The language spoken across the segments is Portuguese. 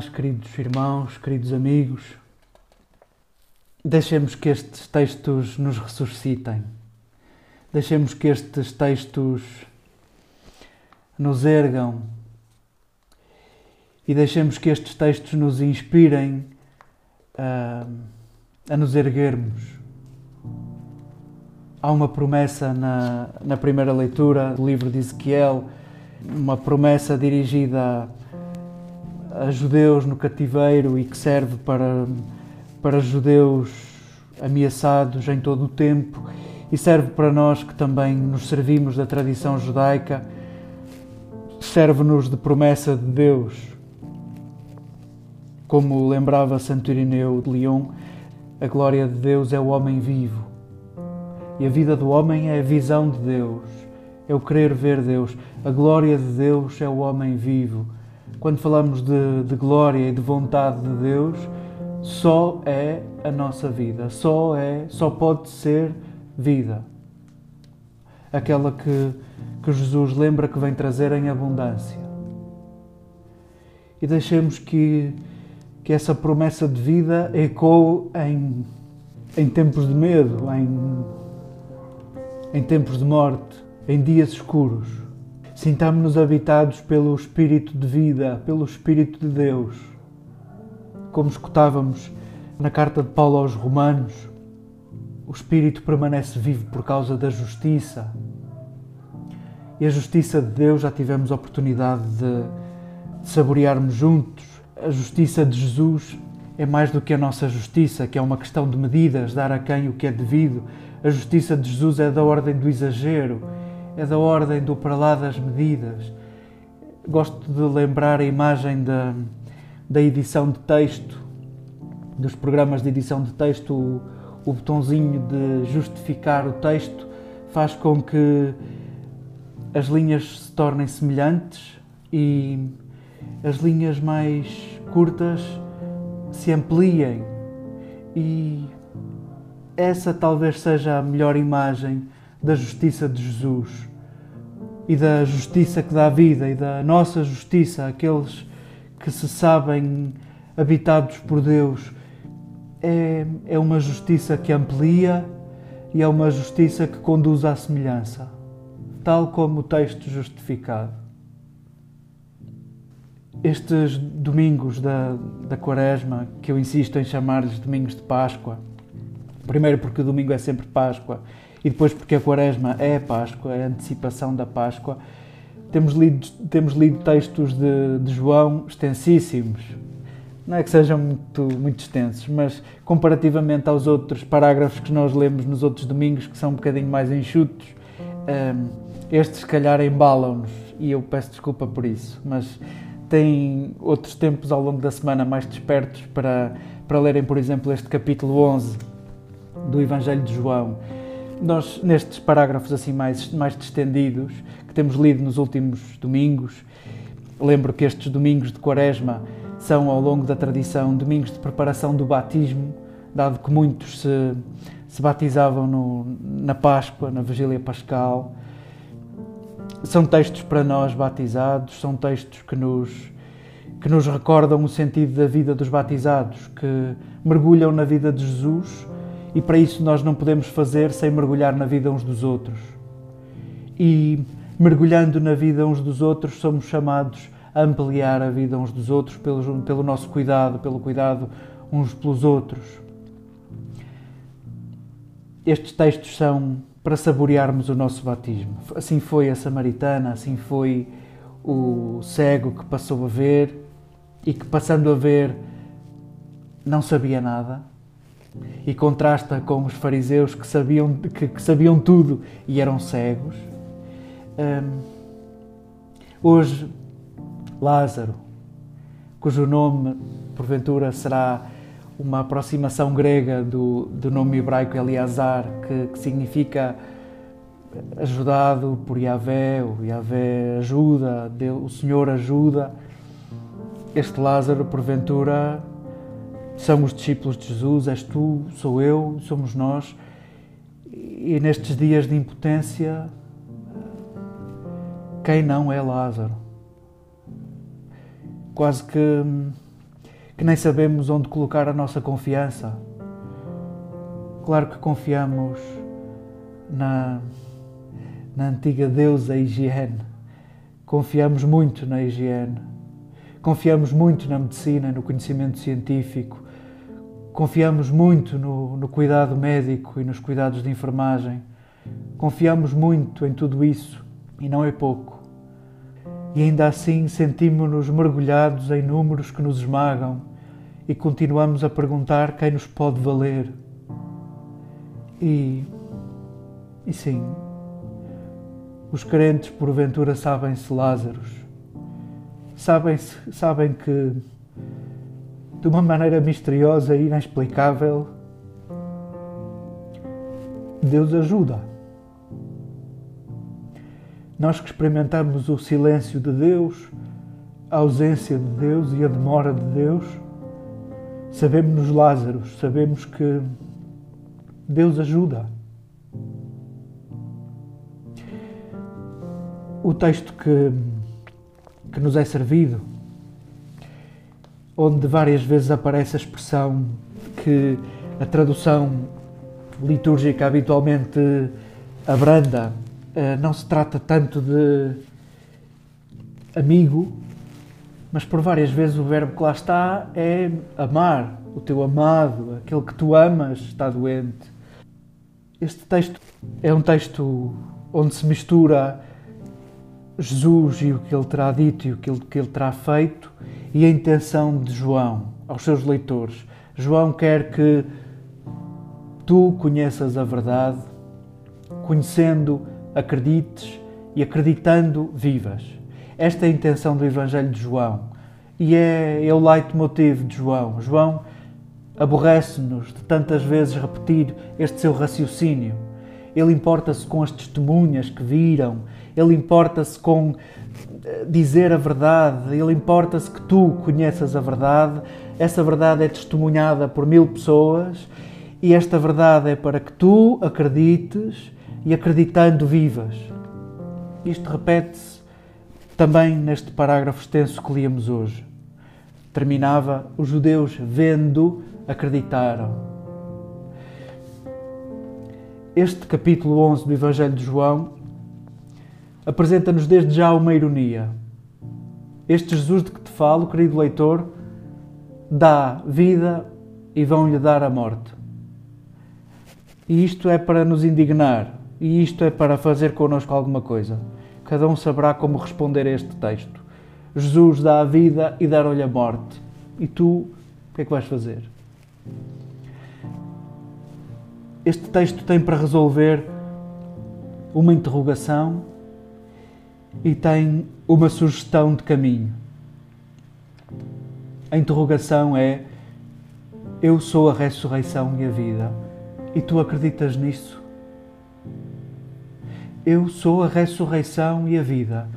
irmãs, queridos irmãos, queridos amigos, deixemos que estes textos nos ressuscitem. Deixemos que estes textos nos ergam e deixemos que estes textos nos inspirem a, a nos erguermos. Há uma promessa na, na primeira leitura do livro de Ezequiel, uma promessa dirigida a, a judeus no cativeiro e que serve para, para judeus ameaçados em todo o tempo e serve para nós que também nos servimos da tradição judaica, serve-nos de promessa de Deus como lembrava Santo Irineu de Lyon, a glória de Deus é o homem vivo. E a vida do homem é a visão de Deus, é o querer ver Deus. A glória de Deus é o homem vivo. Quando falamos de, de glória e de vontade de Deus, só é a nossa vida, só é, só pode ser vida. Aquela que, que Jesus lembra que vem trazer em abundância. E deixemos que que essa promessa de vida ecoe em, em tempos de medo, em, em tempos de morte, em dias escuros. Sintamos-nos habitados pelo Espírito de vida, pelo Espírito de Deus. Como escutávamos na carta de Paulo aos Romanos, o Espírito permanece vivo por causa da justiça. E a justiça de Deus já tivemos a oportunidade de, de saborearmos juntos a justiça de Jesus é mais do que a nossa justiça, que é uma questão de medidas, dar a quem o que é devido. A justiça de Jesus é da ordem do exagero, é da ordem do para lá das medidas. Gosto de lembrar a imagem da, da edição de texto, dos programas de edição de texto, o, o botãozinho de justificar o texto faz com que as linhas se tornem semelhantes e as linhas mais curtas se ampliem e essa talvez seja a melhor imagem da justiça de Jesus e da justiça que dá vida e da nossa justiça, aqueles que se sabem habitados por Deus. É, é uma justiça que amplia e é uma justiça que conduz à semelhança, tal como o texto justificado. Estes domingos da, da Quaresma, que eu insisto em chamar-lhes domingos de Páscoa, primeiro porque o domingo é sempre Páscoa e depois porque a Quaresma é Páscoa, é a antecipação da Páscoa, temos lido, temos lido textos de, de João extensíssimos. Não é que sejam muito, muito extensos, mas comparativamente aos outros parágrafos que nós lemos nos outros domingos, que são um bocadinho mais enxutos, um, estes, se calhar, embalam-nos e eu peço desculpa por isso, mas têm outros tempos ao longo da semana mais despertos para, para lerem, por exemplo, este capítulo 11 do Evangelho de João. Nós, nestes parágrafos assim mais, mais distendidos, que temos lido nos últimos domingos, lembro que estes domingos de Quaresma são, ao longo da tradição, domingos de preparação do batismo, dado que muitos se, se batizavam no, na Páscoa, na Vigília Pascal. São textos para nós batizados, são textos que nos, que nos recordam o sentido da vida dos batizados, que mergulham na vida de Jesus e para isso nós não podemos fazer sem mergulhar na vida uns dos outros. E mergulhando na vida uns dos outros, somos chamados a ampliar a vida uns dos outros pelo, pelo nosso cuidado, pelo cuidado uns pelos outros. Estes textos são para saborearmos o nosso batismo. Assim foi a samaritana, assim foi o cego que passou a ver e que, passando a ver, não sabia nada. E contrasta com os fariseus que sabiam, que, que sabiam tudo e eram cegos. Um, hoje, Lázaro, cujo nome porventura será uma aproximação grega do, do nome hebraico Eleazar, que, que significa ajudado por Yahvé, o Yahvé ajuda, o Senhor ajuda. Este Lázaro, porventura, são os discípulos de Jesus, és tu, sou eu, somos nós. E nestes dias de impotência, quem não é Lázaro? quase que, que nem sabemos onde colocar a nossa confiança. Claro que confiamos na, na antiga deusa higiene, confiamos muito na higiene, confiamos muito na medicina, no conhecimento científico, confiamos muito no, no cuidado médico e nos cuidados de enfermagem, confiamos muito em tudo isso e não é pouco. E ainda assim sentimos-nos mergulhados em números que nos esmagam e continuamos a perguntar quem nos pode valer. E, e sim, os crentes porventura sabem-se Lázaros, sabem, sabem que de uma maneira misteriosa e inexplicável Deus ajuda. Nós que experimentamos o silêncio de Deus, a ausência de Deus e a demora de Deus, sabemos nos Lázaros, sabemos que Deus ajuda. O texto que, que nos é servido, onde várias vezes aparece a expressão que a tradução litúrgica habitualmente abranda eh, não se trata tanto de amigo, mas por várias vezes o verbo que lá está é amar. O teu amado, aquele que tu amas, está doente. Este texto é um texto onde se mistura Jesus e o que ele terá dito e o que ele, que ele terá feito e a intenção de João aos seus leitores. João quer que tu conheças a verdade, conhecendo acredites e acreditando vivas. Esta é a intenção do Evangelho de João e é, é o leitmotiv de João. João aborrece-nos de tantas vezes repetir este seu raciocínio. Ele importa-se com as testemunhas que viram, ele importa-se com eh, dizer a verdade, ele importa-se que tu conheças a verdade. Essa verdade é testemunhada por mil pessoas e esta verdade é para que tu acredites e acreditando vivas. Isto repete-se também neste parágrafo extenso que líamos hoje. Terminava: os judeus, vendo, acreditaram. Este capítulo 11 do Evangelho de João apresenta-nos desde já uma ironia. Este Jesus de que te falo, querido leitor, dá vida e vão-lhe dar a morte. E isto é para nos indignar, e isto é para fazer connosco alguma coisa. Cada um saberá como responder a este texto. Jesus dá a vida e dar-lhe a morte. E tu, o que é que vais fazer? Este texto tem para resolver uma interrogação e tem uma sugestão de caminho. A interrogação é: Eu sou a ressurreição e a vida. E tu acreditas nisso? Eu sou a ressurreição e a vida.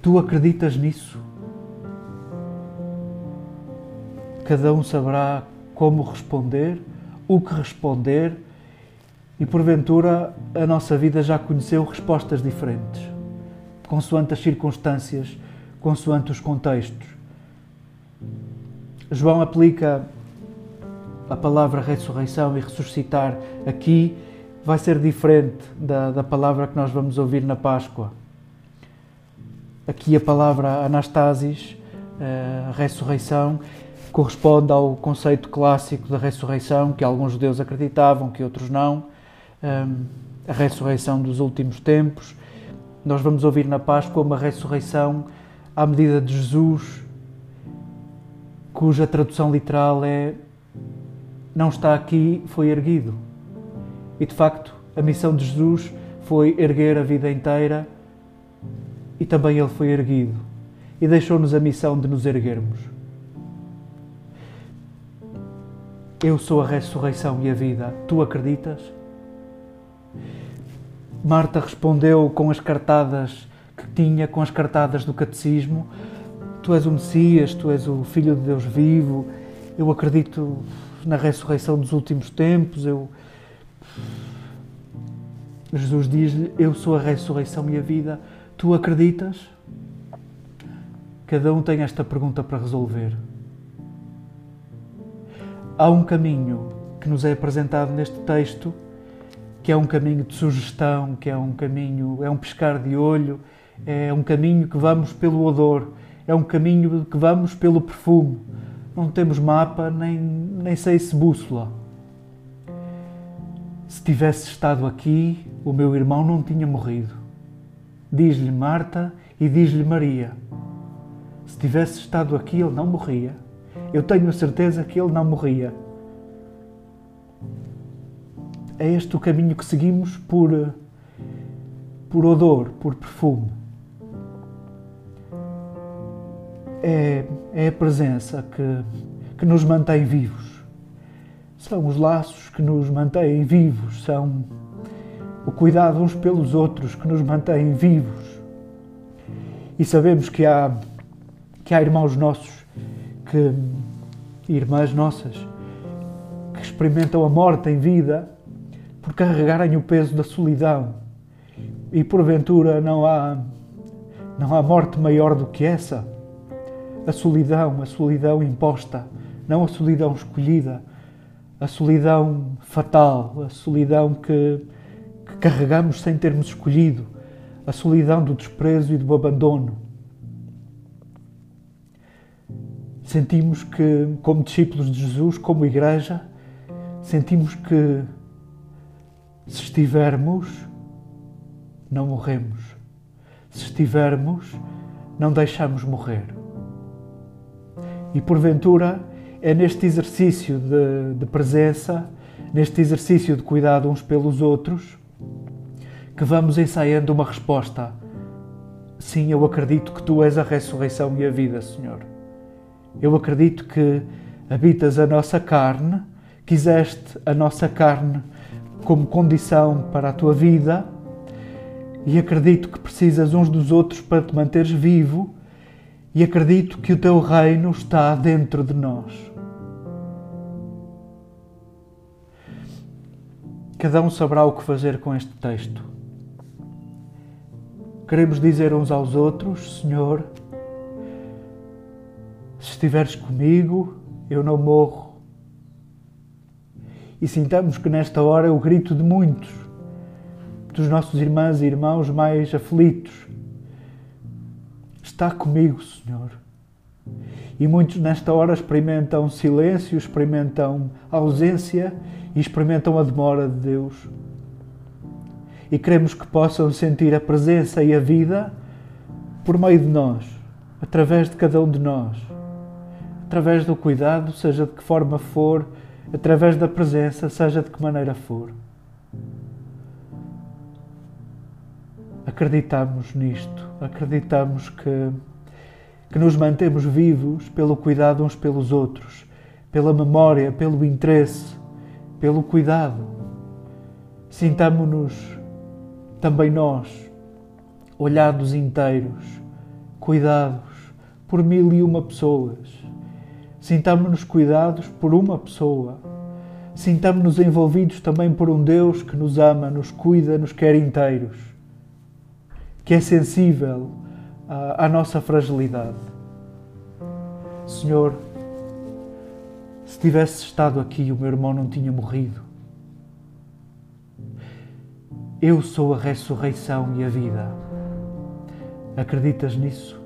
Tu acreditas nisso? Cada um saberá como responder, o que responder, e porventura a nossa vida já conheceu respostas diferentes, consoante as circunstâncias, consoante os contextos. João aplica a palavra ressurreição e ressuscitar aqui vai ser diferente da, da palavra que nós vamos ouvir na Páscoa. Aqui a palavra anastasis, eh, a ressurreição, corresponde ao conceito clássico da ressurreição, que alguns judeus acreditavam, que outros não, ehm, a ressurreição dos últimos tempos. Nós vamos ouvir na Páscoa uma ressurreição à medida de Jesus, cuja tradução literal é não está aqui, foi erguido. E de facto, a missão de Jesus foi erguer a vida inteira e também ele foi erguido e deixou-nos a missão de nos erguermos. Eu sou a ressurreição e a vida. Tu acreditas? Marta respondeu com as cartadas que tinha, com as cartadas do catecismo: Tu és o Messias, tu és o Filho de Deus vivo. Eu acredito na ressurreição dos últimos tempos. Eu Jesus diz-lhe: Eu sou a ressurreição e a vida. Tu acreditas? cada um tem esta pergunta para resolver. Há um caminho que nos é apresentado neste texto, que é um caminho de sugestão, que é um caminho, é um pescar de olho, é um caminho que vamos pelo odor, é um caminho que vamos pelo perfume. Não temos mapa, nem, nem sei se bússola. Se tivesse estado aqui, o meu irmão não tinha morrido. Diz-lhe Marta e diz-lhe Maria. Se tivesse estado aqui, ele não morria. Eu tenho a certeza que ele não morria. É este o caminho que seguimos por, por odor, por perfume. É, é a presença que, que nos mantém vivos. São os laços que nos mantêm vivos, são o cuidado uns pelos outros que nos mantém vivos. E sabemos que há, que há irmãos nossos, que, irmãs nossas, que experimentam a morte em vida por carregarem o peso da solidão. E porventura não há, não há morte maior do que essa. A solidão, a solidão imposta, não a solidão escolhida, a solidão fatal, a solidão que, que carregamos sem termos escolhido, a solidão do desprezo e do abandono. Sentimos que, como discípulos de Jesus, como igreja, sentimos que se estivermos, não morremos. Se estivermos, não deixamos morrer. E porventura é neste exercício de, de, presença, neste exercício de cuidado uns pelos outros, que vamos ensaiando uma resposta. Sim, eu acredito que tu és a ressurreição e a vida, Senhor. Eu acredito que habitas a nossa carne, quiseste a nossa carne como condição para a tua vida e acredito que precisas uns dos outros para te manteres vivo e acredito que o teu reino está dentro de nós. Cada um saberá o que fazer com este texto. Queremos dizer uns aos outros: Senhor, se estiveres comigo, eu não morro e sintamos que nesta hora é o grito de muitos, dos nossos irmãs e irmãos mais aflitos. Está comigo, Senhor. E muitos nesta hora experimentam silêncio, experimentam ausência e experimentam a demora de Deus. E queremos que possam sentir a presença e a vida por meio de nós, através de cada um de nós, através do cuidado, seja de que forma for, através da presença, seja de que maneira for. Acreditamos nisto, acreditamos que, que nos mantemos vivos pelo cuidado uns pelos outros, pela memória, pelo interesse, pelo cuidado. Sintamo-nos também nós, olhados inteiros, cuidados por mil e uma pessoas Sintamos-nos cuidados por uma pessoa. Sintamos-nos envolvidos também por um Deus que nos ama, nos cuida, nos quer inteiros, que é sensível à, à nossa fragilidade. Senhor, se tivesse estado aqui, o meu irmão não tinha morrido. Eu sou a ressurreição e a vida. Acreditas nisso?